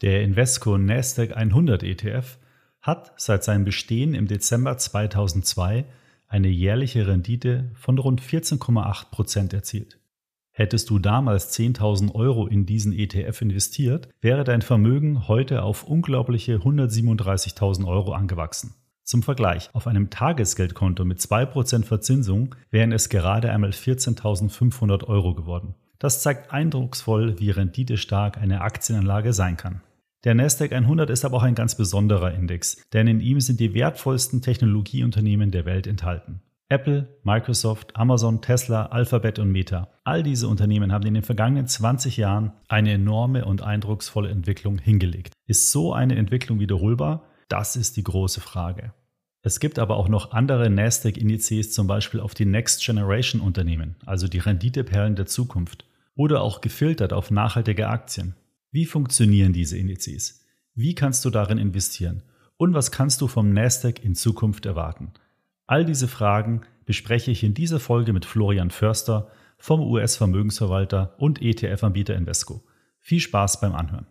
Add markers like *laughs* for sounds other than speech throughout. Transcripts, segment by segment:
Der Invesco Nasdaq 100 ETF hat seit seinem Bestehen im Dezember 2002 eine jährliche Rendite von rund 14,8 Prozent erzielt. Hättest du damals 10.000 Euro in diesen ETF investiert, wäre dein Vermögen heute auf unglaubliche 137.000 Euro angewachsen. Zum Vergleich, auf einem Tagesgeldkonto mit 2% Verzinsung wären es gerade einmal 14.500 Euro geworden. Das zeigt eindrucksvoll, wie renditestark eine Aktienanlage sein kann. Der Nasdaq 100 ist aber auch ein ganz besonderer Index, denn in ihm sind die wertvollsten Technologieunternehmen der Welt enthalten. Apple, Microsoft, Amazon, Tesla, Alphabet und Meta. All diese Unternehmen haben in den vergangenen 20 Jahren eine enorme und eindrucksvolle Entwicklung hingelegt. Ist so eine Entwicklung wiederholbar? Das ist die große Frage. Es gibt aber auch noch andere Nasdaq-Indizes, zum Beispiel auf die Next Generation Unternehmen, also die Renditeperlen der Zukunft, oder auch gefiltert auf nachhaltige Aktien. Wie funktionieren diese Indizes? Wie kannst du darin investieren? Und was kannst du vom Nasdaq in Zukunft erwarten? All diese Fragen bespreche ich in dieser Folge mit Florian Förster vom US-Vermögensverwalter und ETF-Anbieter Invesco. Viel Spaß beim Anhören.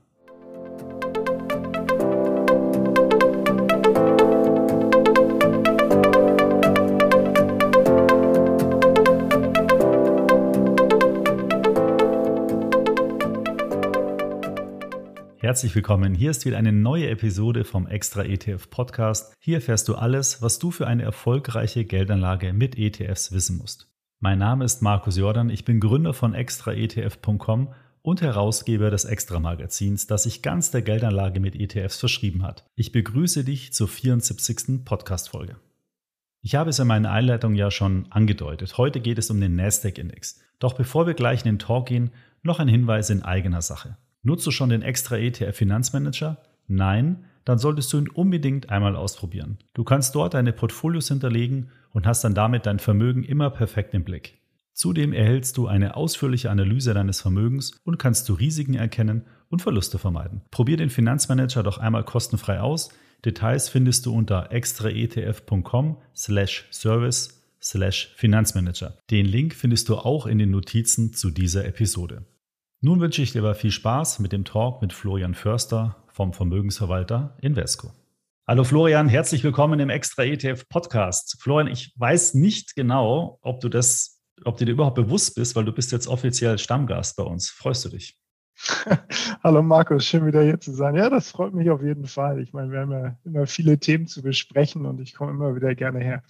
Herzlich willkommen. Hier ist wieder eine neue Episode vom Extra ETF Podcast. Hier erfährst du alles, was du für eine erfolgreiche Geldanlage mit ETFs wissen musst. Mein Name ist Markus Jordan. Ich bin Gründer von extraetf.com und Herausgeber des Extra-Magazins, das sich ganz der Geldanlage mit ETFs verschrieben hat. Ich begrüße dich zur 74. Podcast-Folge. Ich habe es in meiner Einleitung ja schon angedeutet. Heute geht es um den Nasdaq-Index. Doch bevor wir gleich in den Talk gehen, noch ein Hinweis in eigener Sache. Nutzt du schon den extra ETF Finanzmanager? Nein? Dann solltest du ihn unbedingt einmal ausprobieren. Du kannst dort deine Portfolios hinterlegen und hast dann damit dein Vermögen immer perfekt im Blick. Zudem erhältst du eine ausführliche Analyse deines Vermögens und kannst du Risiken erkennen und Verluste vermeiden. Probier den Finanzmanager doch einmal kostenfrei aus. Details findest du unter extraetf.com/service slash Finanzmanager. Den Link findest du auch in den Notizen zu dieser Episode. Nun wünsche ich dir aber viel Spaß mit dem Talk mit Florian Förster vom Vermögensverwalter Invesco. Hallo Florian, herzlich willkommen im Extra ETF Podcast. Florian, ich weiß nicht genau, ob du das, ob du dir überhaupt bewusst bist, weil du bist jetzt offiziell Stammgast bei uns. Freust du dich? *laughs* Hallo Markus, schön wieder hier zu sein. Ja, das freut mich auf jeden Fall. Ich meine, wir haben ja immer viele Themen zu besprechen und ich komme immer wieder gerne her.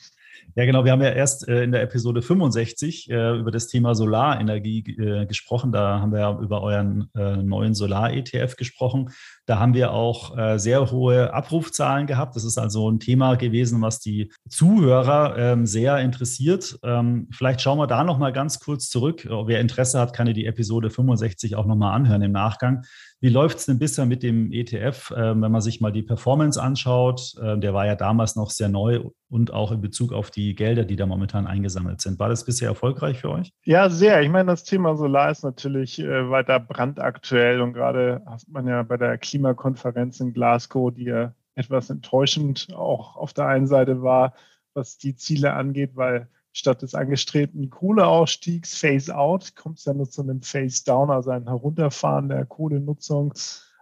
Ja, genau. Wir haben ja erst äh, in der Episode 65 äh, über das Thema Solarenergie äh, gesprochen. Da haben wir ja über euren äh, neuen Solar-ETF gesprochen. Da haben wir auch äh, sehr hohe Abrufzahlen gehabt. Das ist also ein Thema gewesen, was die Zuhörer ähm, sehr interessiert. Ähm, vielleicht schauen wir da noch mal ganz kurz zurück. Wer Interesse hat, kann ja die Episode 65 auch noch mal anhören im Nachgang. Wie läuft es denn bisher mit dem ETF, ähm, wenn man sich mal die Performance anschaut? Ähm, der war ja damals noch sehr neu und auch in Bezug auf die Gelder, die da momentan eingesammelt sind. War das bisher erfolgreich für euch? Ja, sehr. Ich meine, das Thema Solar ist natürlich äh, weiter brandaktuell und gerade hat man ja bei der Klimakonferenz in Glasgow, die ja etwas enttäuschend auch auf der einen Seite war, was die Ziele angeht, weil statt des angestrebten Kohleausstiegs Phase Out kommt es ja nur zu einem Phase Down, also ein Herunterfahren der Kohlenutzung.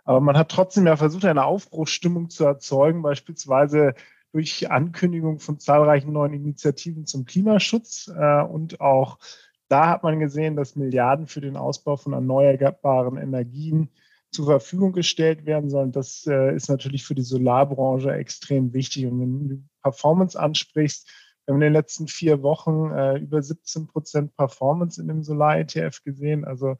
Aber man hat trotzdem ja versucht, eine Aufbruchsstimmung zu erzeugen, beispielsweise durch Ankündigung von zahlreichen neuen Initiativen zum Klimaschutz. Äh, und auch da hat man gesehen, dass Milliarden für den Ausbau von erneuerbaren Energien zur Verfügung gestellt werden sollen. Das äh, ist natürlich für die Solarbranche extrem wichtig. Und wenn du Performance ansprichst, wir haben in den letzten vier Wochen äh, über 17 Prozent Performance in dem Solar-ETF gesehen. Also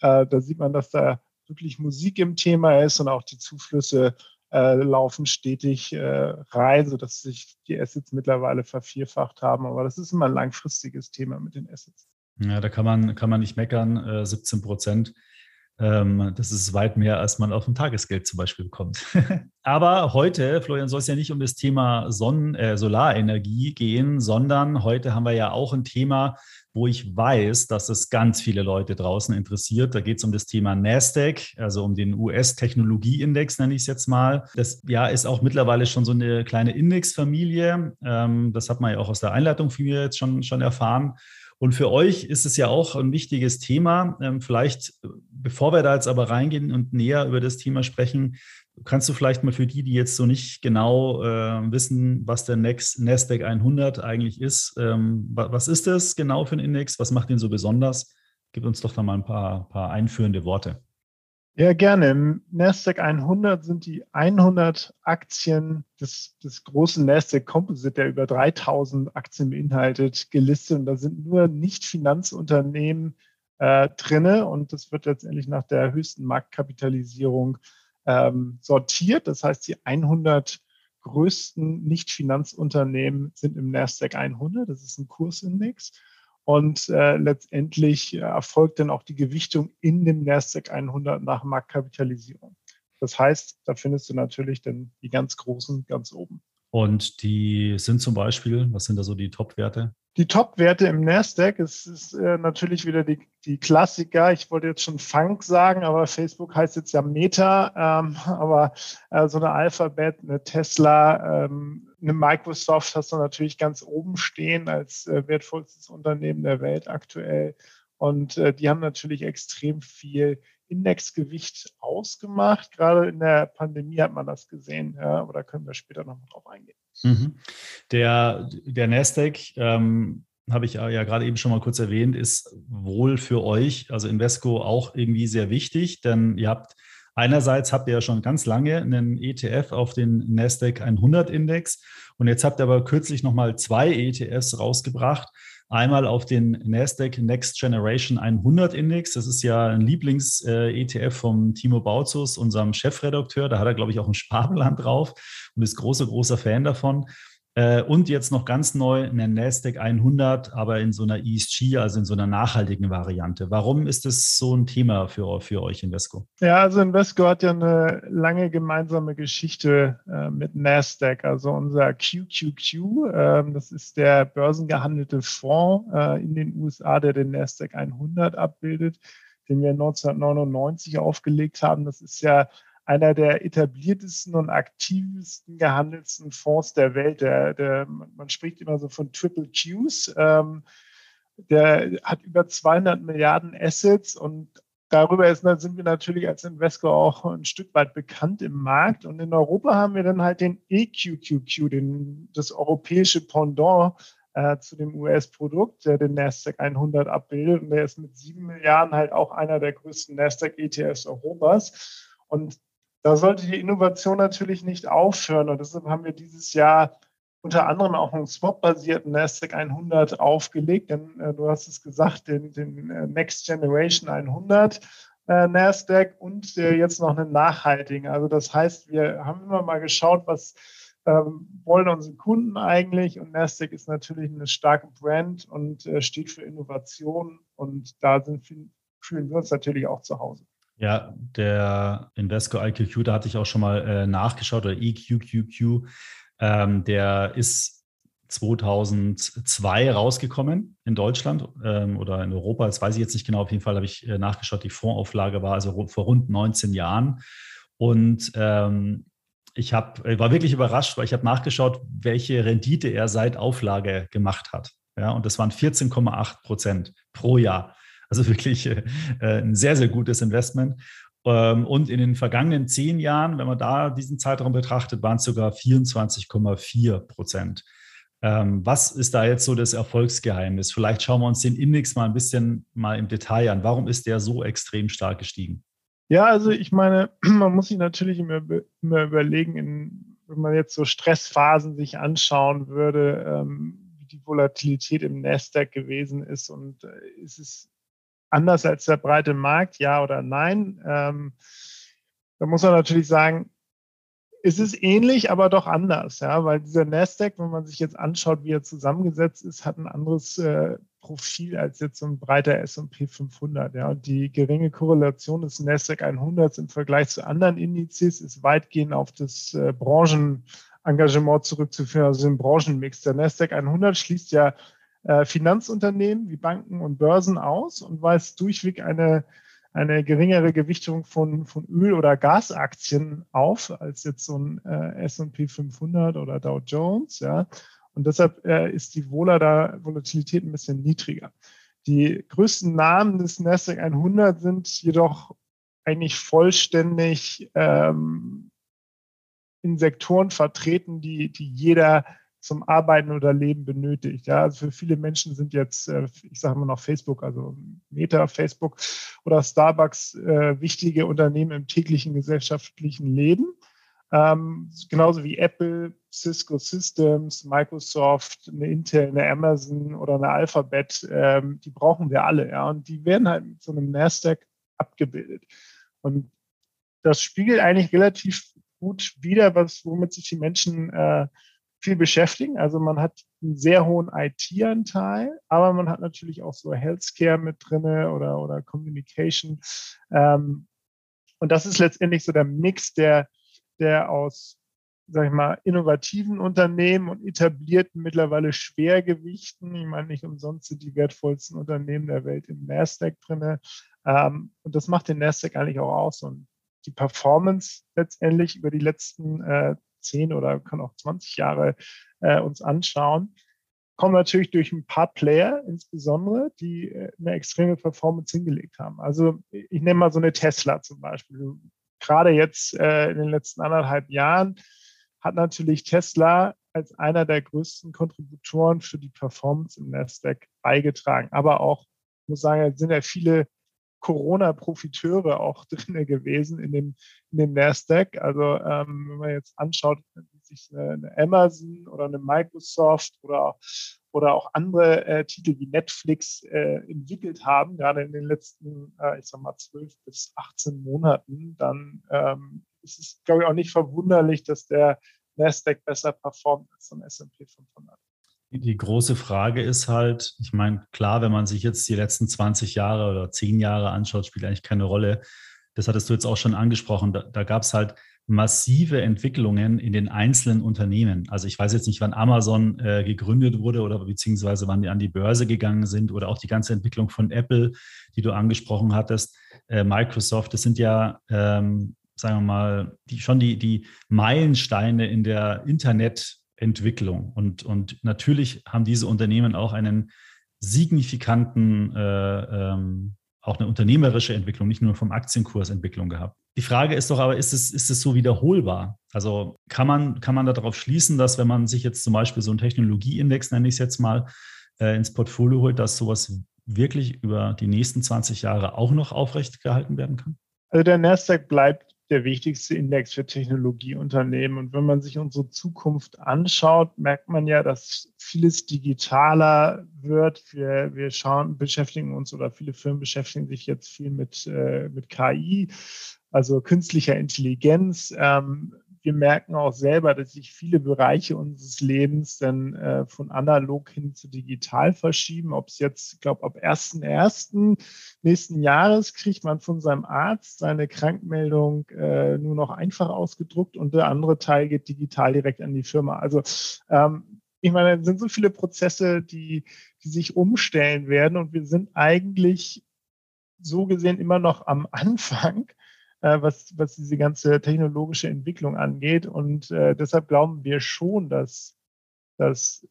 äh, da sieht man, dass da wirklich Musik im Thema ist und auch die Zuflüsse äh, laufen stetig äh, rein, sodass sich die Assets mittlerweile vervierfacht haben. Aber das ist immer ein langfristiges Thema mit den Assets. Ja, da kann man, kann man nicht meckern. 17 äh, Prozent das ist weit mehr, als man auf dem Tagesgeld zum Beispiel bekommt. *laughs* Aber heute, Florian, soll es ja nicht um das Thema Sonnen, äh, Solarenergie gehen, sondern heute haben wir ja auch ein Thema, wo ich weiß, dass es ganz viele Leute draußen interessiert. Da geht es um das Thema Nasdaq, also um den US-Technologieindex, nenne ich es jetzt mal. Das ja ist auch mittlerweile schon so eine kleine Indexfamilie. Ähm, das hat man ja auch aus der Einleitung von mir jetzt schon, schon erfahren. Und für euch ist es ja auch ein wichtiges Thema. Ähm, vielleicht, bevor wir da jetzt aber reingehen und näher über das Thema sprechen, kannst du vielleicht mal für die, die jetzt so nicht genau äh, wissen, was der Next, Nasdaq 100 eigentlich ist, ähm, was ist das genau für ein Index? Was macht ihn so besonders? Gib uns doch da mal ein paar, paar einführende Worte. Ja, gerne. Im Nasdaq 100 sind die 100 Aktien des, des großen Nasdaq Composite, der über 3000 Aktien beinhaltet, gelistet. Und da sind nur Nicht-Finanzunternehmen äh, drinne. Und das wird letztendlich nach der höchsten Marktkapitalisierung ähm, sortiert. Das heißt, die 100 größten Nicht-Finanzunternehmen sind im Nasdaq 100. Das ist ein Kursindex. Und äh, letztendlich erfolgt dann auch die Gewichtung in dem NASDAQ 100 nach Marktkapitalisierung. Das heißt, da findest du natürlich dann die ganz großen ganz oben. Und die sind zum Beispiel, was sind da so die Top-Werte? Die Top-Werte im Nasdaq ist, ist äh, natürlich wieder die, die Klassiker. Ich wollte jetzt schon Funk sagen, aber Facebook heißt jetzt ja Meta. Ähm, *laughs* aber äh, so eine Alphabet, eine Tesla, ähm, eine Microsoft hast du natürlich ganz oben stehen als äh, wertvollstes Unternehmen der Welt aktuell. Und äh, die haben natürlich extrem viel Indexgewicht ausgemacht. Gerade in der Pandemie hat man das gesehen, ja, aber da können wir später noch mal drauf eingehen. Mhm. Der, der Nasdaq, ähm, habe ich ja gerade eben schon mal kurz erwähnt, ist wohl für euch, also Invesco, auch irgendwie sehr wichtig, denn ihr habt einerseits habt ihr ja schon ganz lange einen ETF auf den Nasdaq 100 Index und jetzt habt ihr aber kürzlich nochmal zwei ETFs rausgebracht Einmal auf den Nasdaq Next Generation 100 Index. Das ist ja ein Lieblings-ETF äh, vom Timo Bautzus, unserem Chefredakteur. Da hat er, glaube ich, auch ein Sparplan drauf und ist großer, großer Fan davon. Äh, und jetzt noch ganz neu eine NASDAQ 100, aber in so einer ESG, also in so einer nachhaltigen Variante. Warum ist das so ein Thema für, für euch, Invesco? Ja, also Invesco hat ja eine lange gemeinsame Geschichte äh, mit NASDAQ. Also unser QQQ, äh, das ist der börsengehandelte Fonds äh, in den USA, der den NASDAQ 100 abbildet, den wir 1999 aufgelegt haben. Das ist ja einer der etabliertesten und aktivsten gehandelsten Fonds der Welt. Der, der, man spricht immer so von Triple Qs. Ähm, der hat über 200 Milliarden Assets und darüber ist, sind wir natürlich als Investor auch ein Stück weit bekannt im Markt. Und in Europa haben wir dann halt den EQQQ, den, das europäische Pendant äh, zu dem US-Produkt, der den Nasdaq 100 abbildet. Und der ist mit sieben Milliarden halt auch einer der größten Nasdaq-ETFs Europas. Und da sollte die Innovation natürlich nicht aufhören. Und deshalb haben wir dieses Jahr unter anderem auch einen Swap-basierten NASDAQ 100 aufgelegt, denn äh, du hast es gesagt, den, den äh, Next Generation 100 äh, NASDAQ und äh, jetzt noch einen nachhaltigen. Also das heißt, wir haben immer mal geschaut, was ähm, wollen unsere Kunden eigentlich und NASDAQ ist natürlich eine starke Brand und äh, steht für Innovation und da sind, fühlen wir uns natürlich auch zu Hause. Ja, der Invesco IQQ, da hatte ich auch schon mal äh, nachgeschaut, oder EQQQ, ähm, der ist 2002 rausgekommen in Deutschland ähm, oder in Europa, das weiß ich jetzt nicht genau, auf jeden Fall habe ich äh, nachgeschaut, die Fondsauflage war also vor rund 19 Jahren und ähm, ich hab, war wirklich überrascht, weil ich habe nachgeschaut, welche Rendite er seit Auflage gemacht hat. Ja, und das waren 14,8 Prozent pro Jahr. Also *laughs* wirklich äh, ein sehr, sehr gutes Investment. Ähm, und in den vergangenen zehn Jahren, wenn man da diesen Zeitraum betrachtet, waren es sogar 24,4 Prozent. Ähm, was ist da jetzt so das Erfolgsgeheimnis? Vielleicht schauen wir uns den Index mal ein bisschen mal im Detail an. Warum ist der so extrem stark gestiegen? Ja, also ich meine, *clears throat* man muss sich natürlich immer, immer überlegen, in, wenn man jetzt so Stressphasen sich anschauen würde, ähm, wie die Volatilität im Nasdaq gewesen ist und äh, ist es anders als der breite Markt, ja oder nein? Ähm, da muss man natürlich sagen, es ist ähnlich, aber doch anders, ja, weil dieser Nasdaq, wenn man sich jetzt anschaut, wie er zusammengesetzt ist, hat ein anderes äh, Profil als jetzt so ein breiter S&P 500, ja, und die geringe Korrelation des Nasdaq 100 im Vergleich zu anderen Indizes ist weitgehend auf das äh, Branchenengagement zurückzuführen, also den Branchenmix. Der Nasdaq 100 schließt ja äh, Finanzunternehmen wie Banken und Börsen aus und weist durchweg eine, eine geringere Gewichtung von, von Öl- oder Gasaktien auf als jetzt so ein äh, S&P 500 oder Dow Jones. Ja. Und deshalb äh, ist die Vola da Volatilität ein bisschen niedriger. Die größten Namen des Nasdaq 100 sind jedoch eigentlich vollständig ähm, in Sektoren vertreten, die, die jeder zum Arbeiten oder Leben benötigt. Ja, also für viele Menschen sind jetzt, äh, ich sage mal noch Facebook, also Meta, Facebook oder Starbucks äh, wichtige Unternehmen im täglichen gesellschaftlichen Leben. Ähm, genauso wie Apple, Cisco Systems, Microsoft, eine Intel, eine Amazon oder eine Alphabet, ähm, die brauchen wir alle, ja. Und die werden halt mit so einem Nasdaq abgebildet. Und das spiegelt eigentlich relativ gut wider, was, womit sich die Menschen äh, viel beschäftigen. Also man hat einen sehr hohen IT-Anteil, aber man hat natürlich auch so Healthcare mit drinne oder, oder Communication. Ähm, und das ist letztendlich so der Mix, der, der aus, sag ich mal, innovativen Unternehmen und etablierten mittlerweile Schwergewichten, ich meine nicht umsonst sind die wertvollsten Unternehmen der Welt im Nasdaq drinne. Ähm, und das macht den Nasdaq eigentlich auch aus. Und die Performance letztendlich über die letzten äh, zehn oder kann auch 20 Jahre äh, uns anschauen, kommen natürlich durch ein paar Player insbesondere, die äh, eine extreme Performance hingelegt haben. Also ich nehme mal so eine Tesla zum Beispiel. Gerade jetzt äh, in den letzten anderthalb Jahren hat natürlich Tesla als einer der größten Kontributoren für die Performance im Nasdaq beigetragen. Aber auch, ich muss sagen, es sind ja viele Corona-Profiteure auch *laughs* drin gewesen in dem, in dem Nasdaq. Also ähm, wenn man jetzt anschaut, wie sich eine, eine, Amazon oder eine Microsoft oder, oder auch andere äh, Titel wie Netflix äh, entwickelt haben, gerade in den letzten, äh, ich sag mal, 12 bis 18 Monaten, dann ähm, ist es, glaube ich, auch nicht verwunderlich, dass der Nasdaq besser performt als so ein S&P 500. Die große Frage ist halt, ich meine, klar, wenn man sich jetzt die letzten 20 Jahre oder 10 Jahre anschaut, spielt eigentlich keine Rolle. Das hattest du jetzt auch schon angesprochen. Da, da gab es halt massive Entwicklungen in den einzelnen Unternehmen. Also ich weiß jetzt nicht, wann Amazon äh, gegründet wurde oder beziehungsweise wann die an die Börse gegangen sind oder auch die ganze Entwicklung von Apple, die du angesprochen hattest, äh, Microsoft. Das sind ja, ähm, sagen wir mal, die, schon die, die Meilensteine in der Internet- Entwicklung. Und, und natürlich haben diese Unternehmen auch einen signifikanten, äh, ähm, auch eine unternehmerische Entwicklung, nicht nur vom Aktienkursentwicklung gehabt. Die Frage ist doch aber, ist es, ist es so wiederholbar? Also kann man, kann man darauf schließen, dass wenn man sich jetzt zum Beispiel so einen Technologieindex, nenne ich es jetzt mal, äh, ins Portfolio holt, dass sowas wirklich über die nächsten 20 Jahre auch noch aufrecht gehalten werden kann? Also der Nasdaq bleibt der wichtigste Index für Technologieunternehmen. Und wenn man sich unsere Zukunft anschaut, merkt man ja, dass vieles digitaler wird. Wir, wir schauen, beschäftigen uns oder viele Firmen beschäftigen sich jetzt viel mit, äh, mit KI, also künstlicher Intelligenz. Ähm, wir merken auch selber, dass sich viele Bereiche unseres Lebens dann äh, von analog hin zu digital verschieben. Ob es jetzt, ich glaube, ab 1.1. nächsten Jahres kriegt man von seinem Arzt seine Krankmeldung äh, nur noch einfach ausgedruckt und der andere Teil geht digital direkt an die Firma. Also ähm, ich meine, es sind so viele Prozesse, die, die sich umstellen werden und wir sind eigentlich so gesehen immer noch am Anfang was, was diese ganze technologische Entwicklung angeht. Und äh, deshalb glauben wir schon, dass, dass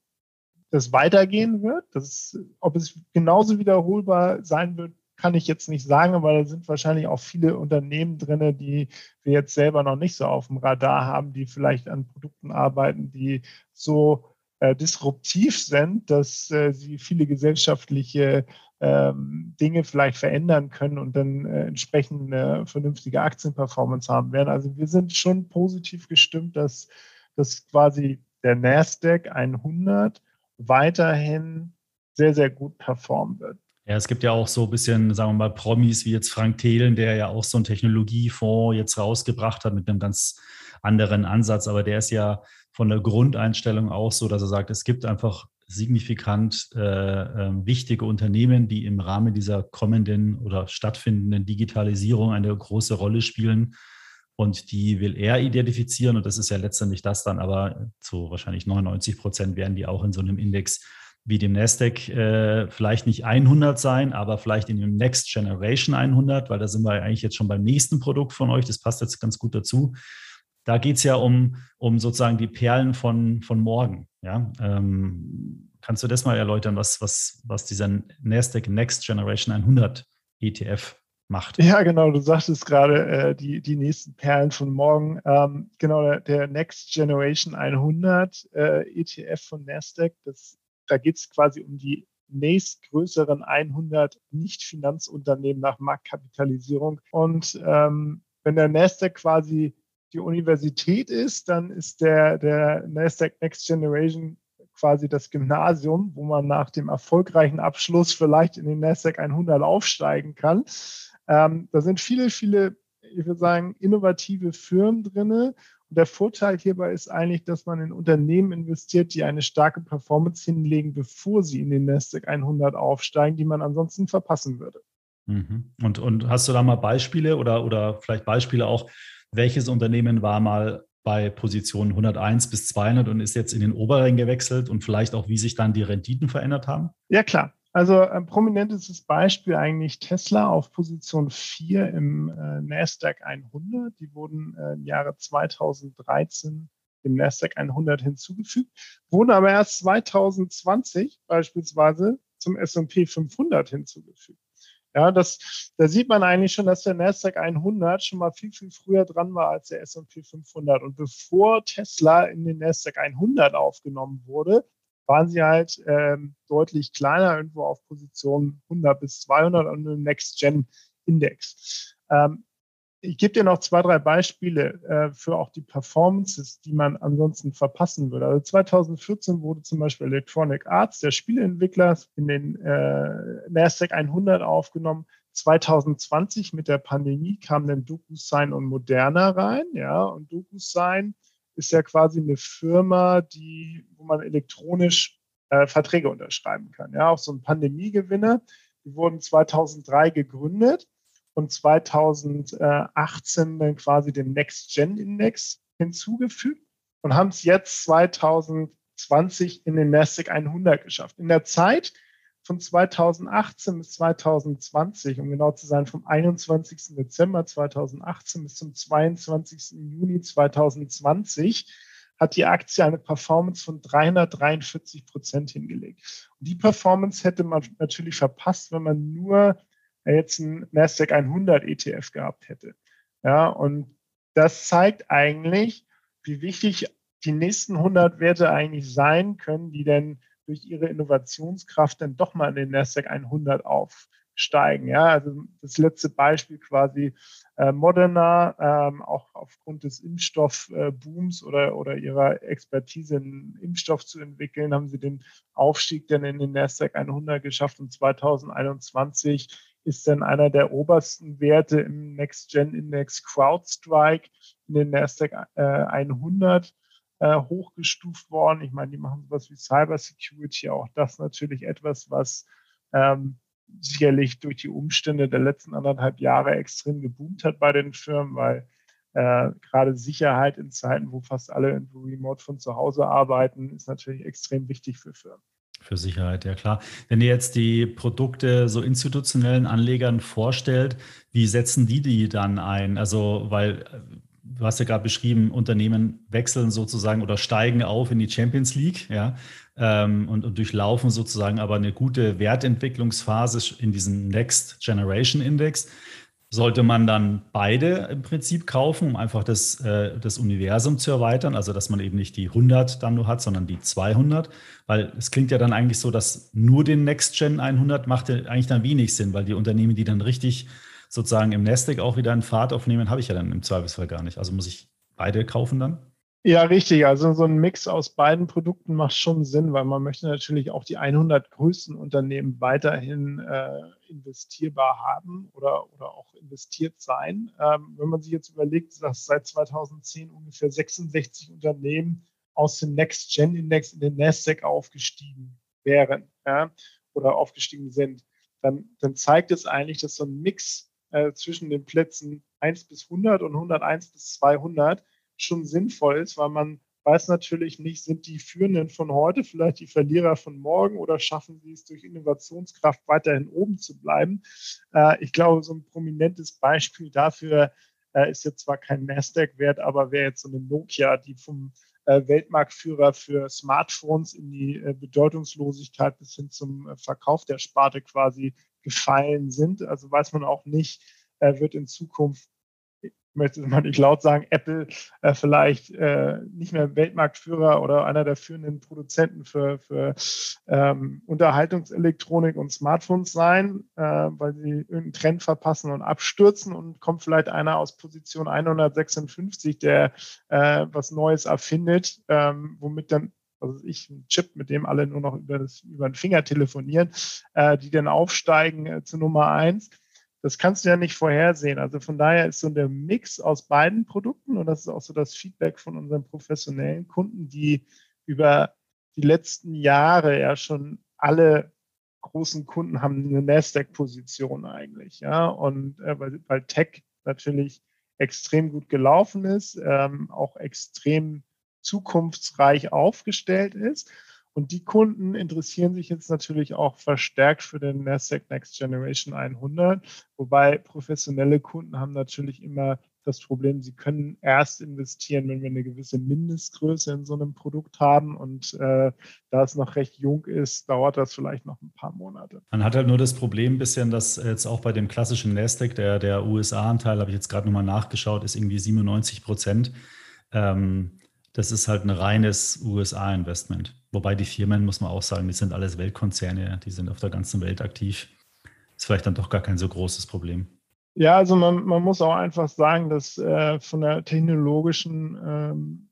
das weitergehen wird. Das, ob es genauso wiederholbar sein wird, kann ich jetzt nicht sagen, aber da sind wahrscheinlich auch viele Unternehmen drin, die wir jetzt selber noch nicht so auf dem Radar haben, die vielleicht an Produkten arbeiten, die so äh, disruptiv sind, dass äh, sie viele gesellschaftliche Dinge vielleicht verändern können und dann äh, entsprechend eine vernünftige Aktienperformance haben werden. Also wir sind schon positiv gestimmt, dass, dass quasi der Nasdaq 100 weiterhin sehr, sehr gut performen wird. Ja, es gibt ja auch so ein bisschen, sagen wir mal, Promis wie jetzt Frank Thelen, der ja auch so einen Technologiefonds jetzt rausgebracht hat mit einem ganz anderen Ansatz. Aber der ist ja von der Grundeinstellung auch so, dass er sagt, es gibt einfach signifikant äh, äh, wichtige Unternehmen, die im Rahmen dieser kommenden oder stattfindenden Digitalisierung eine große Rolle spielen. Und die will er identifizieren. Und das ist ja letztendlich das dann, aber zu wahrscheinlich 99 Prozent werden die auch in so einem Index wie dem Nasdaq äh, vielleicht nicht 100 sein, aber vielleicht in dem Next Generation 100, weil da sind wir eigentlich jetzt schon beim nächsten Produkt von euch. Das passt jetzt ganz gut dazu. Da geht es ja um, um sozusagen die Perlen von, von morgen. Ja, ähm, kannst du das mal erläutern, was, was, was dieser Nasdaq Next Generation 100 ETF macht? Ja, genau, du sagtest gerade äh, die, die nächsten Perlen von morgen. Ähm, genau, der, Next Generation 100 äh, ETF von Nasdaq, das, da geht es quasi um die nächstgrößeren 100 Nicht-Finanzunternehmen nach Marktkapitalisierung. Und ähm, wenn der Nasdaq quasi die Universität ist, dann ist der, der Nasdaq Next Generation quasi das Gymnasium, wo man nach dem erfolgreichen Abschluss vielleicht in den Nasdaq 100 aufsteigen kann. Ähm, da sind viele, viele, ich würde sagen, innovative Firmen drin. Und der Vorteil hierbei ist eigentlich, dass man in Unternehmen investiert, die eine starke Performance hinlegen, bevor sie in den Nasdaq 100 aufsteigen, die man ansonsten verpassen würde. Mhm. Und, und hast du da mal Beispiele oder, oder vielleicht Beispiele auch, welches Unternehmen war mal bei Position 101 bis 200 und ist jetzt in den oberen gewechselt und vielleicht auch, wie sich dann die Renditen verändert haben? Ja, klar. Also ein prominentestes Beispiel eigentlich Tesla auf Position 4 im äh, Nasdaq 100. Die wurden äh, im Jahre 2013 dem Nasdaq 100 hinzugefügt, wurden aber erst 2020 beispielsweise zum S&P 500 hinzugefügt. Ja, das, da sieht man eigentlich schon, dass der Nasdaq 100 schon mal viel, viel früher dran war als der S&P 500. Und bevor Tesla in den Nasdaq 100 aufgenommen wurde, waren sie halt ähm, deutlich kleiner, irgendwo auf Position 100 bis 200 und im Next-Gen-Index. Ähm, ich gebe dir noch zwei, drei Beispiele äh, für auch die Performances, die man ansonsten verpassen würde. Also 2014 wurde zum Beispiel Electronic Arts, der Spieleentwickler, in den äh, NASDAQ 100 aufgenommen. 2020 mit der Pandemie kam dann DocuSign und Moderna rein, ja, und DocuSign ist ja quasi eine Firma, die, wo man elektronisch äh, Verträge unterschreiben kann, ja, auch so ein Pandemiegewinner. Die wurden 2003 gegründet und 2018 dann quasi dem Next-Gen-Index hinzugefügt und haben es jetzt 2020 in den NASDAQ 100 geschafft. In der Zeit von 2018 bis 2020, um genau zu sein, vom 21. Dezember 2018 bis zum 22. Juni 2020, hat die Aktie eine Performance von 343 Prozent hingelegt. Und die Performance hätte man natürlich verpasst, wenn man nur er jetzt einen Nasdaq 100 ETF gehabt hätte. Ja, und das zeigt eigentlich, wie wichtig die nächsten 100 Werte eigentlich sein können, die denn durch ihre Innovationskraft dann doch mal in den Nasdaq 100 aufsteigen. Ja, also das letzte Beispiel quasi äh, Moderna, ähm, auch aufgrund des Impfstoffbooms äh, oder, oder ihrer Expertise, einen Impfstoff zu entwickeln, haben sie den Aufstieg dann in den Nasdaq 100 geschafft und 2021 ist dann einer der obersten Werte im Next-Gen-Index CrowdStrike in den NASDAQ äh, 100 äh, hochgestuft worden. Ich meine, die machen sowas wie Cybersecurity, auch das natürlich etwas, was ähm, sicherlich durch die Umstände der letzten anderthalb Jahre extrem geboomt hat bei den Firmen, weil äh, gerade Sicherheit in Zeiten, wo fast alle remote von zu Hause arbeiten, ist natürlich extrem wichtig für Firmen. Für Sicherheit, ja klar. Wenn ihr jetzt die Produkte so institutionellen Anlegern vorstellt, wie setzen die die dann ein? Also, weil äh, du hast ja gerade beschrieben, Unternehmen wechseln sozusagen oder steigen auf in die Champions League, ja, ähm, und, und, durchlaufen sozusagen aber eine gute Wertentwicklungsphase in diesem Next Generation Index sollte man dann beide im Prinzip kaufen, um einfach das, äh, das Universum zu erweitern. Also, dass man eben nicht die 100 dann nur hat, sondern die 200. Weil es klingt ja dann eigentlich so, dass nur den Next Gen 100 macht ja eigentlich dann wenig Sinn, weil die Unternehmen, die dann richtig sozusagen im Nasdaq auch wieder einen Pfad aufnehmen, habe ich ja dann im Zweifelsfall gar nicht. Also muss ich beide kaufen dann? Ja, richtig. Also so ein Mix aus beiden Produkten macht schon Sinn, weil man möchte natürlich auch die 100 größten Unternehmen weiterhin äh, investierbar haben oder, oder auch investiert sein. Ähm, wenn man sich jetzt überlegt, dass seit 2010 ungefähr 66 Unternehmen aus dem Next-Gen-Index in den Nasdaq aufgestiegen wären ja, oder aufgestiegen sind, dann, dann zeigt es eigentlich, dass so ein Mix äh, zwischen den Plätzen 1 bis 100 und 101 bis 200 schon sinnvoll ist, weil man weiß natürlich nicht, sind die Führenden von heute vielleicht die Verlierer von morgen oder schaffen sie es durch Innovationskraft weiterhin oben zu bleiben. Äh, ich glaube, so ein prominentes Beispiel dafür äh, ist jetzt zwar kein Nasdaq-Wert, aber wäre jetzt so eine Nokia, die vom äh, Weltmarktführer für Smartphones in die Bedeutungslosigkeit bis hin zum Verkauf der Sparte quasi gefallen sind. Also weiß man auch nicht, wird in Zukunft möchte mal nicht laut sagen, Apple äh, vielleicht äh, nicht mehr Weltmarktführer oder einer der führenden Produzenten für, für ähm, Unterhaltungselektronik und Smartphones sein, äh, weil sie irgendeinen Trend verpassen und abstürzen und kommt vielleicht einer aus Position 156, der äh, was Neues erfindet, ähm, womit dann also ich, ein Chip, mit dem alle nur noch über, das, über den Finger telefonieren, äh, die dann aufsteigen äh, zu Nummer eins das kannst du ja nicht vorhersehen. Also von daher ist so der Mix aus beiden Produkten und das ist auch so das Feedback von unseren professionellen Kunden, die über die letzten Jahre ja schon alle großen Kunden haben eine Nasdaq-Position eigentlich, ja, und äh, weil, weil Tech natürlich extrem gut gelaufen ist, ähm, auch extrem zukunftsreich aufgestellt ist. Und die Kunden interessieren sich jetzt natürlich auch verstärkt für den Nasdaq Next Generation 100, wobei professionelle Kunden haben natürlich immer das Problem, sie können erst investieren, wenn wir eine gewisse Mindestgröße in so einem Produkt haben. Und äh, da es noch recht jung ist, dauert das vielleicht noch ein paar Monate. Man hat halt nur das Problem ein bisschen, dass jetzt auch bei dem klassischen Nasdaq, der, der USA-Anteil, habe ich jetzt gerade nochmal nachgeschaut, ist irgendwie 97 Prozent. Ähm, das ist halt ein reines USA-Investment. Wobei die Firmen, muss man auch sagen, die sind alles Weltkonzerne, die sind auf der ganzen Welt aktiv. Ist vielleicht dann doch gar kein so großes Problem. Ja, also man, man muss auch einfach sagen, dass äh, von der technologischen, ähm,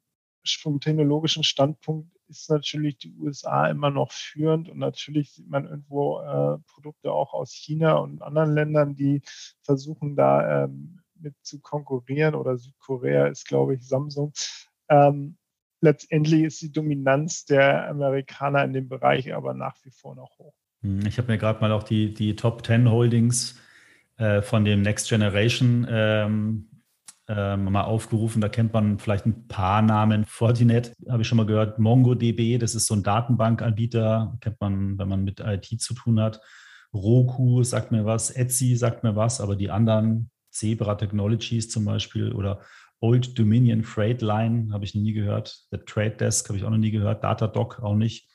vom technologischen Standpunkt ist natürlich die USA immer noch führend und natürlich sieht man irgendwo äh, Produkte auch aus China und anderen Ländern, die versuchen da ähm, mit zu konkurrieren oder Südkorea ist, glaube ich, Samsung. Ähm, letztendlich ist die Dominanz der Amerikaner in dem Bereich aber nach wie vor noch hoch. Hm, ich habe mir gerade mal auch die, die Top 10 Holdings äh, von dem Next Generation ähm, äh, mal aufgerufen. Da kennt man vielleicht ein paar Namen. Fortinet habe ich schon mal gehört. MongoDB, das ist so ein Datenbankanbieter, kennt man, wenn man mit IT zu tun hat. Roku sagt mir was, Etsy sagt mir was, aber die anderen, Zebra Technologies zum Beispiel oder Old Dominion Freight Line habe ich nie gehört. The Trade Desk habe ich auch noch nie gehört. Datadog auch nicht.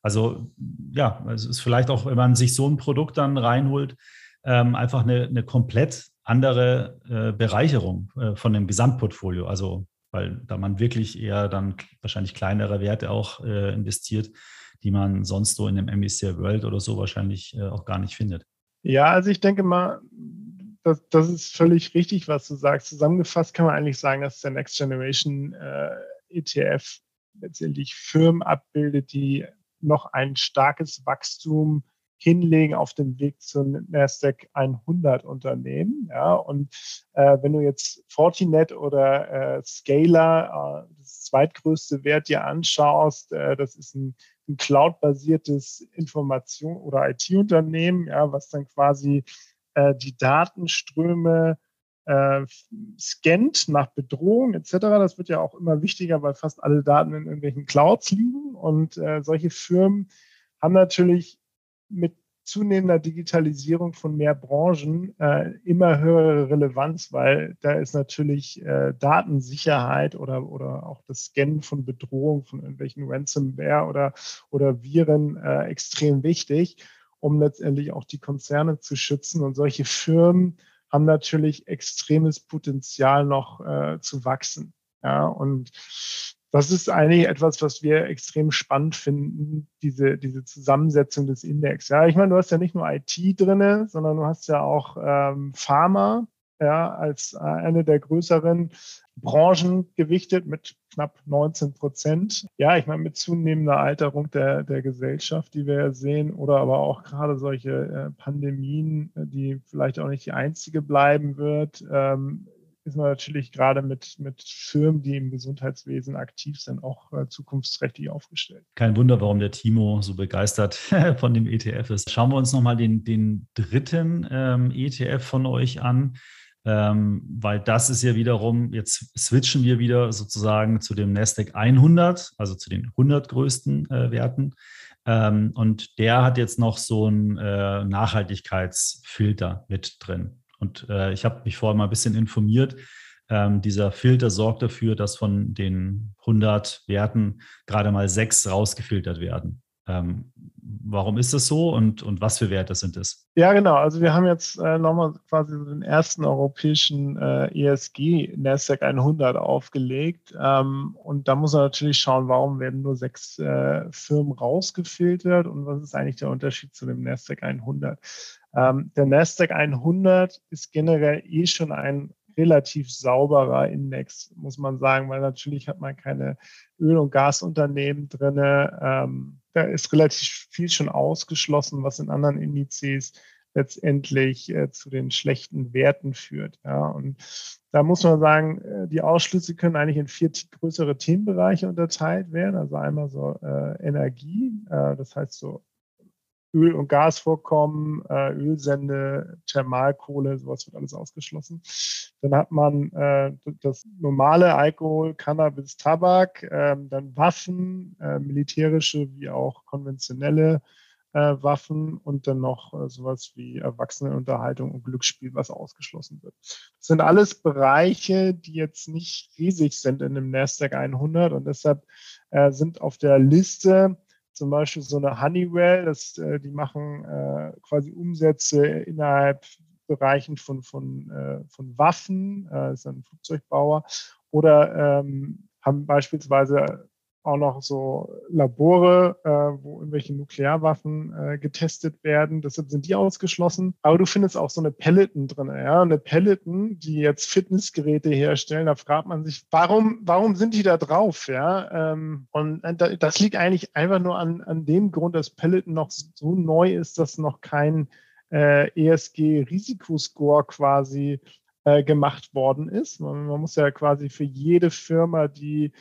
Also ja, es ist vielleicht auch, wenn man sich so ein Produkt dann reinholt, ähm, einfach eine, eine komplett andere äh, Bereicherung äh, von dem Gesamtportfolio. Also weil da man wirklich eher dann wahrscheinlich kleinere Werte auch äh, investiert, die man sonst so in dem MSCI World oder so wahrscheinlich äh, auch gar nicht findet. Ja, also ich denke mal, das, das ist völlig richtig, was du sagst. Zusammengefasst kann man eigentlich sagen, dass der Next Generation äh, ETF letztendlich Firmen abbildet, die noch ein starkes Wachstum hinlegen auf dem Weg zu Nasdaq 100 Unternehmen. Ja, und äh, wenn du jetzt Fortinet oder äh, Scalar, äh, das zweitgrößte Wert dir anschaust, äh, das ist ein, ein cloud-basiertes Information- oder IT-Unternehmen, ja, was dann quasi äh, die Datenströme äh, scannt nach Bedrohung etc. Das wird ja auch immer wichtiger, weil fast alle Daten in irgendwelchen Clouds liegen. Und äh, solche Firmen haben natürlich mit zunehmender Digitalisierung von mehr Branchen äh, immer höhere Relevanz, weil da ist natürlich äh, Datensicherheit oder, oder auch das Scannen von Bedrohung von irgendwelchen Ransomware oder, oder Viren äh, extrem wichtig um letztendlich auch die Konzerne zu schützen. Und solche Firmen haben natürlich extremes Potenzial noch äh, zu wachsen. Ja, und das ist eigentlich etwas, was wir extrem spannend finden, diese, diese Zusammensetzung des Index. Ja, ich meine, du hast ja nicht nur IT drinne, sondern du hast ja auch ähm, Pharma, ja, als äh, eine der größeren Branchen gewichtet mit knapp 19 Prozent. Ja, ich meine, mit zunehmender Alterung der, der Gesellschaft, die wir ja sehen, oder aber auch gerade solche äh, Pandemien, die vielleicht auch nicht die einzige bleiben wird, ähm, ist man natürlich gerade mit, mit Firmen, die im Gesundheitswesen aktiv sind, auch äh, zukunftsträchtig aufgestellt. Kein Wunder, warum der Timo so begeistert *laughs* von dem ETF ist. Schauen wir uns nochmal den, den dritten ähm, ETF von euch an ähm, weil das ist ja wiederum, jetzt switchen wir wieder sozusagen zu dem Nasdaq 100, also zu den 100 größten äh, Werten. Ähm, und der hat jetzt noch so einen äh, Nachhaltigkeitsfilter mit drin. Und äh, ich habe mich vorher mal ein bisschen informiert. ähm, dieser Filter sorgt dafür, dass von den 100 Werten gerade mal sechs rausgefiltert werden. Ähm, warum ist das so und, und was für Werte sind es? Ja, genau. Also wir haben jetzt äh, nochmal quasi den ersten europäischen äh, ESG Nasdaq 100 aufgelegt. Ähm, und da muss man natürlich schauen, warum werden nur sechs äh, Firmen rausgefiltert und was ist eigentlich der Unterschied zu dem Nasdaq 100? Ähm, der Nasdaq 100 ist generell eh schon ein relativ sauberer Index, muss man sagen, weil natürlich hat man keine Öl- und Gasunternehmen drin. Ähm, da ist relativ viel schon ausgeschlossen, was in anderen Indizes letztendlich äh, zu den schlechten Werten führt. Ja. Und da muss man sagen, äh, die Ausschlüsse können eigentlich in vier größere Themenbereiche unterteilt werden. Also einmal so äh, Energie, äh, das heißt so Öl- und Gasvorkommen, äh, Ölsende, Thermalkohle, sowas wird alles ausgeschlossen. Dann hat man äh, das normale Alkohol, Cannabis, Tabak, äh, dann Waffen, äh, militärische wie auch konventionelle äh, Waffen und dann noch äh, sowas wie Erwachsenenunterhaltung und Glücksspiel, was ausgeschlossen wird. Das sind alles Bereiche, die jetzt nicht riesig sind in dem NASDAQ 100 und deshalb sind auf der Liste zum Beispiel so eine Honeywell, das, äh, die machen äh, quasi Umsätze innerhalb Bereichen von, von, äh, von Waffen, äh, ist ein Flugzeugbauer, oder ähm, haben beispielsweise auch noch so Labore, äh, wo irgendwelche Nuklearwaffen äh, getestet werden. Deshalb sind die ausgeschlossen. Aber du findest auch so eine Peloton drin. Ja? Eine Peloton, die jetzt Fitnessgeräte herstellen, da fragt man sich, warum, warum sind die da drauf? Ja? Ähm, und äh, das liegt eigentlich einfach nur an, an dem Grund, dass Peloton noch so neu ist, dass noch kein äh, ESG-Risikoscore quasi äh, gemacht worden ist. Man, man muss ja quasi für jede Firma, die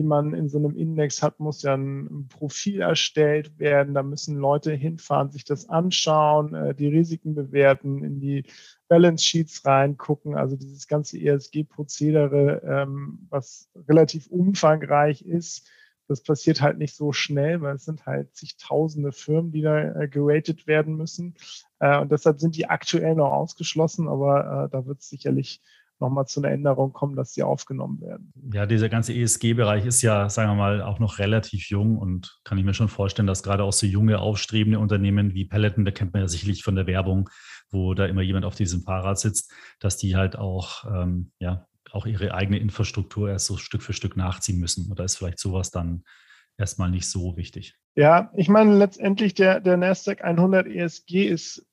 die man in so einem Index hat, muss ja ein Profil erstellt werden. Da müssen Leute hinfahren, sich das anschauen, äh, die Risiken bewerten, in die Balance Sheets reingucken. Also dieses ganze ESG-Prozedere, ähm, was relativ umfangreich ist, das passiert halt nicht so schnell, weil es sind halt zigtausende Firmen, die da äh, geratet werden müssen. Äh, und deshalb sind die aktuell noch ausgeschlossen, aber da wird es sicherlich nochmal zu einer Änderung kommen, dass sie aufgenommen werden. Ja, dieser ganze ESG-Bereich ist ja, sagen wir mal, auch noch relativ jung und kann ich mir schon vorstellen, dass gerade auch so junge, aufstrebende Unternehmen wie Peloton, da kennt man ja sicherlich von der Werbung, wo da immer jemand auf diesem Fahrrad sitzt, dass die halt auch, ähm, ja, auch ihre eigene Infrastruktur erst so Stück für Stück nachziehen müssen. Oder ist vielleicht sowas dann erstmal nicht so wichtig? Ja, ich meine, letztendlich der, der NASDAQ 100 ESG ist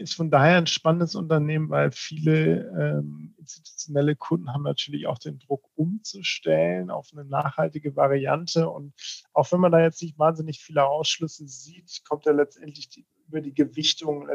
ist von daher ein spannendes Unternehmen, weil viele ähm, institutionelle Kunden haben natürlich auch den Druck umzustellen auf eine nachhaltige Variante. Und auch wenn man da jetzt nicht wahnsinnig viele Ausschlüsse sieht, kommt ja letztendlich die, über die Gewichtung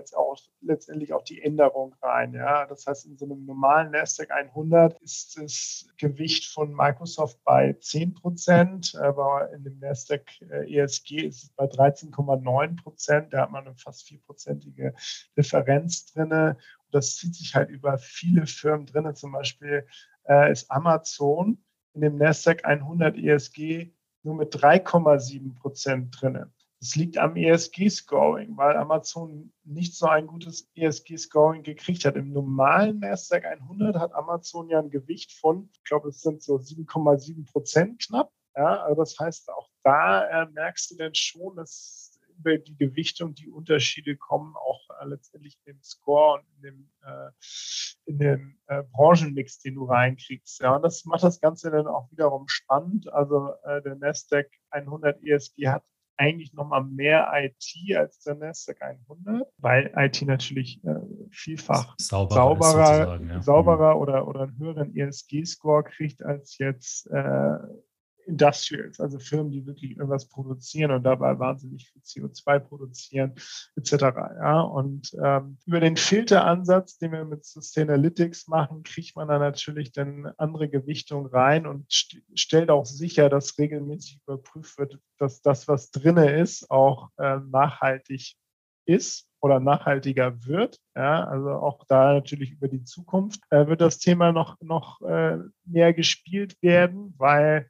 letztendlich auch die Änderung rein. Ja? Das heißt, in so einem normalen NASDAQ 100 ist das Gewicht von Microsoft bei 10 Prozent, aber in dem NASDAQ äh, ESG ist es bei 13,9 Prozent. Da hat man eine fast vierprozentige Differenz drin. das zieht sich halt über viele Firmen drin. Zum Beispiel äh, ist Amazon in dem NASDAQ 100 ESG nur mit 3,7 Prozent drin. Es liegt am ESG-Scoring, weil Amazon nicht so ein gutes ESG-Scoring gekriegt hat. Im normalen Nasdaq 100 hat Amazon ja ein Gewicht von, ich glaube, es sind so 7,7 Prozent knapp. Ja, also das heißt, auch da äh, merkst du denn schon, dass über die Gewichtung die Unterschiede kommen, auch äh, letztendlich in dem Score und in dem, äh, in dem äh, Branchenmix, den du reinkriegst. Ja, und das macht das Ganze dann auch wiederum spannend. Also äh, der Nasdaq 100 ESG hat eigentlich nochmal mehr IT als der NASDAQ 100, weil IT natürlich äh, vielfach sauberer, sauberer, ja. sauberer mhm. oder, oder einen höheren ESG-Score kriegt als jetzt äh, Industrials, also Firmen, die wirklich irgendwas produzieren und dabei wahnsinnig viel CO2 produzieren, etc. Ja, und ähm, über den Filteransatz, den wir mit Sustainalytics machen, kriegt man da natürlich dann andere Gewichtung rein und st stellt auch sicher, dass regelmäßig überprüft wird, dass das, was drinne ist, auch äh, nachhaltig ist oder nachhaltiger wird. Ja, also auch da natürlich über die Zukunft äh, wird das Thema noch, noch äh, mehr gespielt werden, weil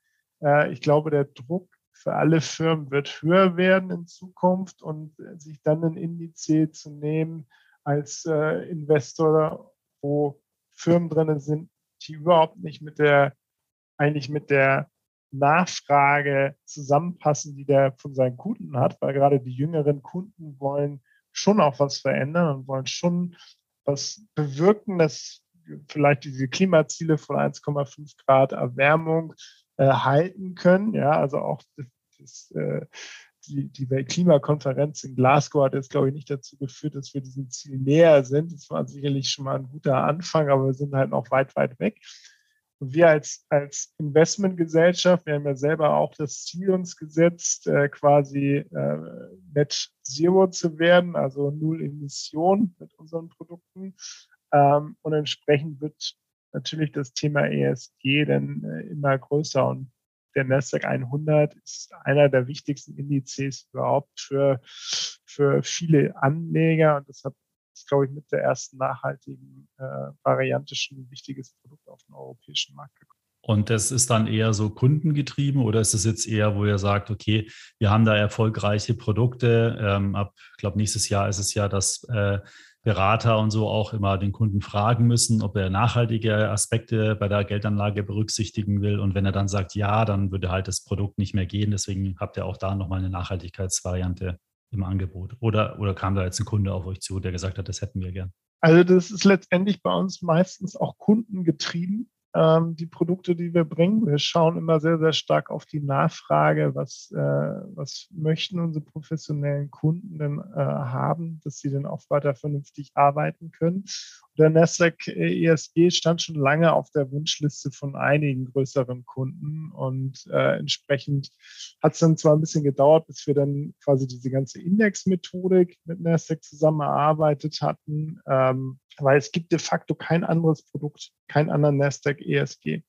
ich glaube, der Druck für alle Firmen wird höher werden in Zukunft und äh, sich dann ein Indiz zu nehmen als äh, Investor, wo Firmen drin sind, die überhaupt nicht mit der, eigentlich mit der Nachfrage zusammenpassen, die der von seinen Kunden hat, weil gerade die jüngeren Kunden wollen schon auch was verändern und wollen schon was bewirken, dass vielleicht diese Klimaziele von 1,5 Grad Erwärmung äh, halten können. Ja, also auch das, äh, die, die Weltklimakonferenz in Glasgow hat jetzt, glaube ich, nicht dazu geführt, dass wir diesem Ziel näher sind. Das war sicherlich schon mal ein guter Anfang, aber wir sind halt noch weit, weit weg. Und wir als, als Investmentgesellschaft, wir haben ja selber auch das Ziel uns gesetzt, äh, quasi äh, Net Zero zu werden, also Null Emission mit unseren Produkten. Ähm, und entsprechend wird natürlich das Thema ESG dann äh, immer größer und der Nasdaq 100 ist einer der wichtigsten Indizes überhaupt für, für viele Anleger und deshalb ist, glaube ich, mit der ersten nachhaltigen äh, Variante schon ein wichtiges Produkt auf den europäischen Markt gekommen. Und das ist dann eher so kundengetrieben oder ist es jetzt eher, wo ihr sagt, okay, wir haben da erfolgreiche Produkte. Ähm, ab, ich glaube, nächstes Jahr ist es ja, dass äh, Berater und so auch immer den Kunden fragen müssen, ob er nachhaltige Aspekte bei der Geldanlage berücksichtigen will. Und wenn er dann sagt ja, dann würde halt das Produkt nicht mehr gehen. Deswegen habt ihr auch da nochmal eine Nachhaltigkeitsvariante im Angebot. Oder, oder kam da jetzt ein Kunde auf euch zu, der gesagt hat, das hätten wir gern? Also das ist letztendlich bei uns meistens auch kundengetrieben ähm, die Produkte, die wir bringen. Wir schauen immer sehr, sehr stark auf die Nachfrage, was, äh, was möchten unsere professionellen Kunden denn äh, haben, dass sie dann auch weiter vernünftig arbeiten können. Der Nasdaq ESG stand schon lange auf der Wunschliste von einigen größeren Kunden und äh, entsprechend hat es dann zwar ein bisschen gedauert, bis wir dann quasi diese ganze Indexmethodik mit Nasdaq zusammengearbeitet hatten. Ähm, weil es gibt de facto kein anderes Produkt, kein anderen Nasdaq ESG.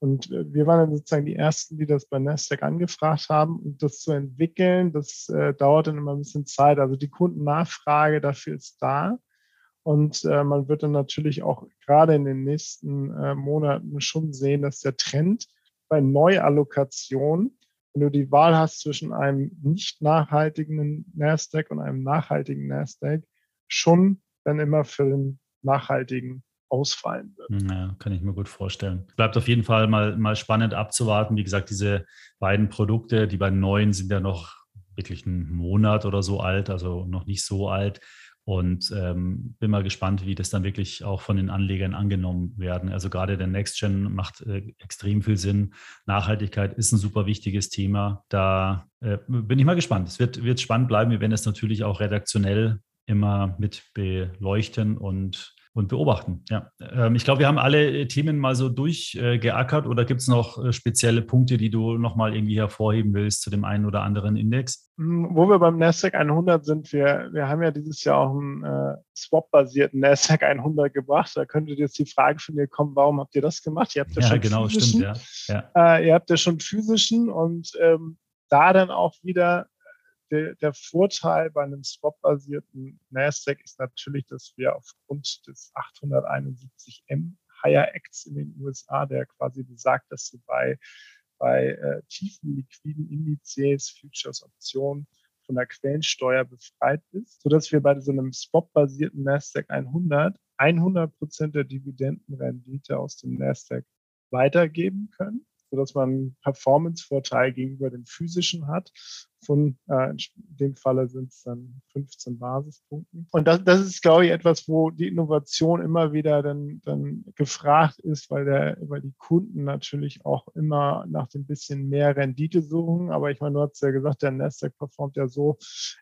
Und äh, wir waren dann sozusagen die Ersten, die das bei Nasdaq angefragt haben. Und das zu entwickeln, das äh, dauert dann immer ein bisschen Zeit. Also die Kundennachfrage dafür ist da. Und äh, man wird dann natürlich auch gerade in den nächsten äh, Monaten schon sehen, dass der Trend bei Neuallokation, wenn du die Wahl hast zwischen einem nicht nachhaltigen Nasdaq und einem nachhaltigen Nasdaq, schon dann immer für den nachhaltigen ausfallen wird. Ja, kann ich mir gut vorstellen. Bleibt auf jeden Fall mal, mal spannend abzuwarten. Wie gesagt, diese beiden Produkte, die beiden neuen sind ja noch wirklich einen Monat oder so alt, also noch nicht so alt. Und ähm, bin mal gespannt, wie das dann wirklich auch von den Anlegern angenommen werden. Also gerade der Next Gen macht äh, extrem viel Sinn. Nachhaltigkeit ist ein super wichtiges Thema. Da äh, bin ich mal gespannt. Es wird, wird spannend bleiben. Wir werden es natürlich auch redaktionell immer mit beleuchten und und beobachten. Ja, ähm, ich glaube, wir haben alle Themen mal so durchgeackert oder gibt es noch äh, spezielle Punkte, die du nochmal irgendwie hervorheben willst zu dem einen oder anderen Index? Hm, wo wir beim Nasdaq 100 sind, wir, wir haben ja dieses Jahr auch einen äh, Swap-basierten Nasdaq 100 gebracht. Da könnte jetzt die Frage von dir kommen, warum habt ihr das gemacht? Ihr habt ja, ja schon genau, physischen, stimmt, ja. ja. Äh, ihr habt ja schon physischen und ähm, da dann auch wieder der, der Vorteil bei einem Swap-basierten NASDAQ ist natürlich, dass wir aufgrund des 871M Higher Acts in den USA, der quasi besagt, dass du bei, bei äh, tiefen liquiden Indizes, Futures, Optionen von der Quellensteuer befreit bist, sodass wir bei so einem Swap-basierten NASDAQ 100 100 Prozent der Dividendenrendite aus dem NASDAQ weitergeben können sodass man einen Performance-Vorteil gegenüber dem physischen hat. Von äh, in dem Falle sind es dann 15 Basispunkten. Und das, das ist, glaube ich, etwas, wo die Innovation immer wieder dann, dann gefragt ist, weil, der, weil die Kunden natürlich auch immer nach dem bisschen mehr Rendite suchen. Aber ich meine, du hast ja gesagt, der Nasdaq performt ja so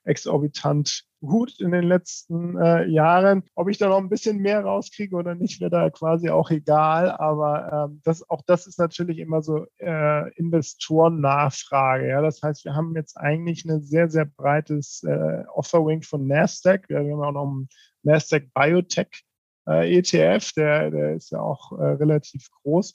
exorbitant gut in den letzten äh, Jahren. Ob ich da noch ein bisschen mehr rauskriege oder nicht, wäre da quasi auch egal. Aber ähm, das, auch das ist natürlich immer so äh, Investorennachfrage. Ja? Das heißt, wir haben jetzt eigentlich ein sehr, sehr breites äh, Offering von Nasdaq. Wir haben auch noch einen Nasdaq Biotech äh, ETF, der, der ist ja auch äh, relativ groß.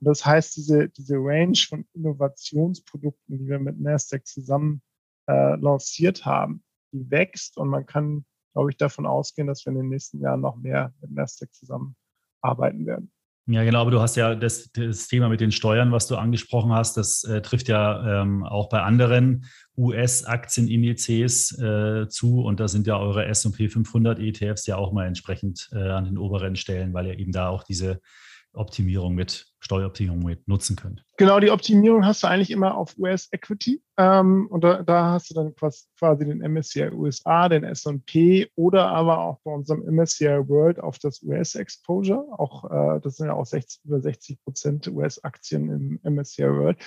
Und das heißt, diese, diese Range von Innovationsprodukten, die wir mit Nasdaq zusammen äh, lanciert haben, die wächst und man kann, glaube ich, davon ausgehen, dass wir in den nächsten Jahren noch mehr mit Nasdaq zusammenarbeiten werden. Ja, genau, aber du hast ja das, das Thema mit den Steuern, was du angesprochen hast, das äh, trifft ja ähm, auch bei anderen US-Aktienindizes äh, zu und da sind ja eure S&P 500 ETFs ja auch mal entsprechend äh, an den oberen Stellen, weil ja eben da auch diese Optimierung mit Steueroptimierung mit nutzen könnt. Genau, die Optimierung hast du eigentlich immer auf US Equity. Ähm, und da, da, hast du dann quasi den MSCI USA, den S&P oder aber auch bei unserem MSCI World auf das US Exposure. Auch äh, das sind ja auch 60, über 60 Prozent US-Aktien im MSCI World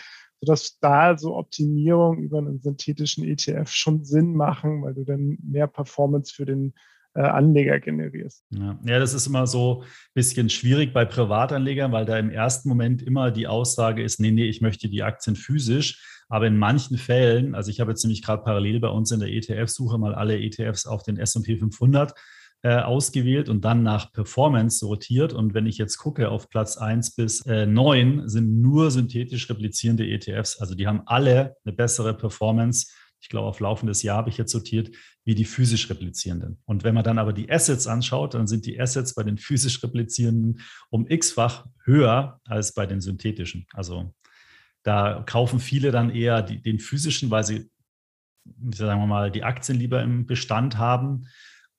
sodass da so Optimierung über einen synthetischen ETF schon Sinn machen, weil du dann mehr Performance für den Anleger generierst. Ja. ja, das ist immer so ein bisschen schwierig bei Privatanlegern, weil da im ersten Moment immer die Aussage ist, nee, nee, ich möchte die Aktien physisch. Aber in manchen Fällen, also ich habe jetzt nämlich gerade parallel bei uns in der ETF-Suche mal alle ETFs auf den S&P 500 äh, ausgewählt und dann nach Performance sortiert. Und wenn ich jetzt gucke, auf Platz 1 bis äh, 9 sind nur synthetisch replizierende ETFs. Also die haben alle eine bessere Performance ich glaube, auf laufendes Jahr habe ich jetzt sortiert, wie die physisch replizierenden. Und wenn man dann aber die Assets anschaut, dann sind die Assets bei den physisch replizierenden um x-fach höher als bei den synthetischen. Also da kaufen viele dann eher die, den physischen, weil sie, sagen wir mal, die Aktien lieber im Bestand haben.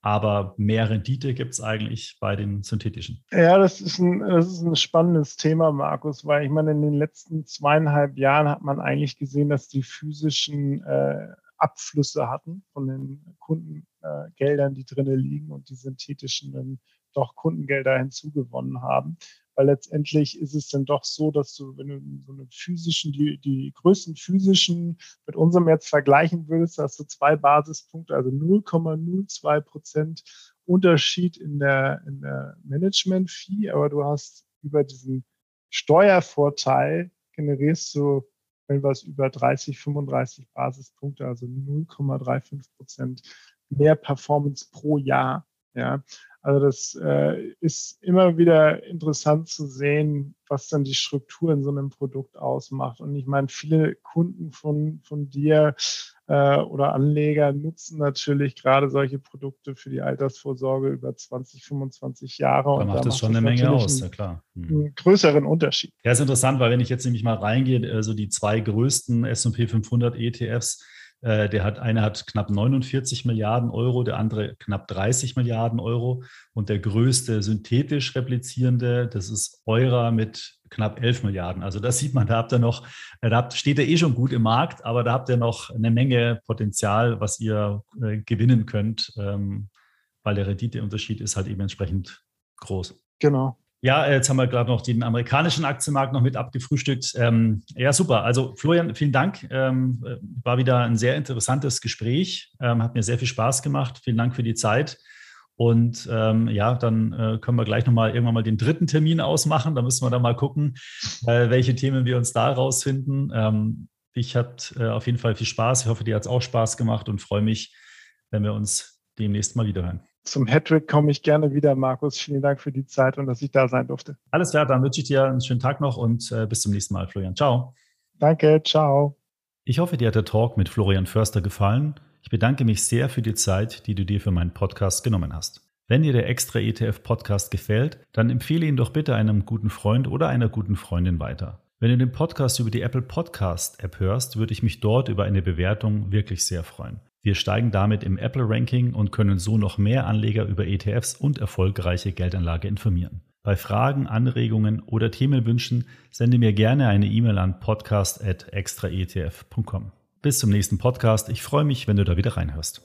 Aber mehr Rendite gibt es eigentlich bei den synthetischen. Ja, das ist, ein, das ist ein spannendes Thema, Markus, weil ich meine, in den letzten zweieinhalb Jahren hat man eigentlich gesehen, dass die physischen äh, Abflüsse hatten von den Kundengeldern, die drinnen liegen und die synthetischen dann doch Kundengelder hinzugewonnen haben. Weil letztendlich ist es dann doch so, dass du, wenn du so einen physischen, die, die größten physischen mit unserem jetzt vergleichen würdest, hast du zwei Basispunkte, also 0,02 Prozent Unterschied in der, in der Management-Fee, aber du hast über diesen Steuervorteil generierst du, was über 30, 35 Basispunkte, also 0,35 Prozent mehr Performance pro Jahr. Ja, also das äh, ist immer wieder interessant zu sehen, was dann die Struktur in so einem Produkt ausmacht. Und ich meine, viele Kunden von, von dir äh, oder Anleger nutzen natürlich gerade solche Produkte für die Altersvorsorge über 20, 25 Jahre. Da macht das schon eine Menge aus, ja klar. Hm. Einen größeren Unterschied. Ja, ist interessant, weil wenn ich jetzt nämlich mal reingehe, also die zwei größten S&P 500 ETFs, der hat, einer hat knapp 49 Milliarden Euro, der andere knapp 30 Milliarden Euro. Und der größte synthetisch replizierende, das ist Eura mit knapp 11 Milliarden. Also das sieht man, da habt ihr noch, äh, da steht er eh schon gut im Markt, aber da habt ihr noch eine Menge Potenzial, was ihr äh, gewinnen könnt, ähm, weil der Renditeunterschied ist halt eben entsprechend groß. Genau. Ja, jetzt haben wir gerade noch den amerikanischen Aktienmarkt noch mit abgefrühstückt. Ähm, ja, super. Also Florian, vielen Dank. Ähm, war wieder ein sehr interessantes Gespräch. Ähm, hat mir sehr viel Spaß gemacht. Vielen Dank für die Zeit. Und ähm, ja, dann äh, können wir gleich nochmal irgendwann mal den dritten Termin ausmachen. Da müssen wir dann mal gucken, äh, welche Themen wir uns da rausfinden. Ähm, ich hatte äh, auf jeden Fall viel Spaß. Ich hoffe, dir hat es auch Spaß gemacht und freue mich, wenn wir uns demnächst mal wiederhören zum Hattrick komme ich gerne wieder, Markus. Vielen Dank für die Zeit und dass ich da sein durfte. Alles klar, dann wünsche ich dir einen schönen Tag noch und äh, bis zum nächsten Mal, Florian. Ciao. Danke, ciao. Ich hoffe, dir hat der Talk mit Florian Förster gefallen. Ich bedanke mich sehr für die Zeit, die du dir für meinen Podcast genommen hast. Wenn dir der Extra ETF Podcast gefällt, dann empfehle ihn doch bitte einem guten Freund oder einer guten Freundin weiter. Wenn du den Podcast über die Apple Podcast App hörst, würde ich mich dort über eine Bewertung wirklich sehr freuen. Wir steigen damit im Apple-Ranking und können so noch mehr Anleger über ETFs und erfolgreiche Geldanlage informieren. Bei Fragen, Anregungen oder Themenwünschen sende mir gerne eine E-Mail an podcast.extraetf.com. Bis zum nächsten Podcast. Ich freue mich, wenn du da wieder reinhörst.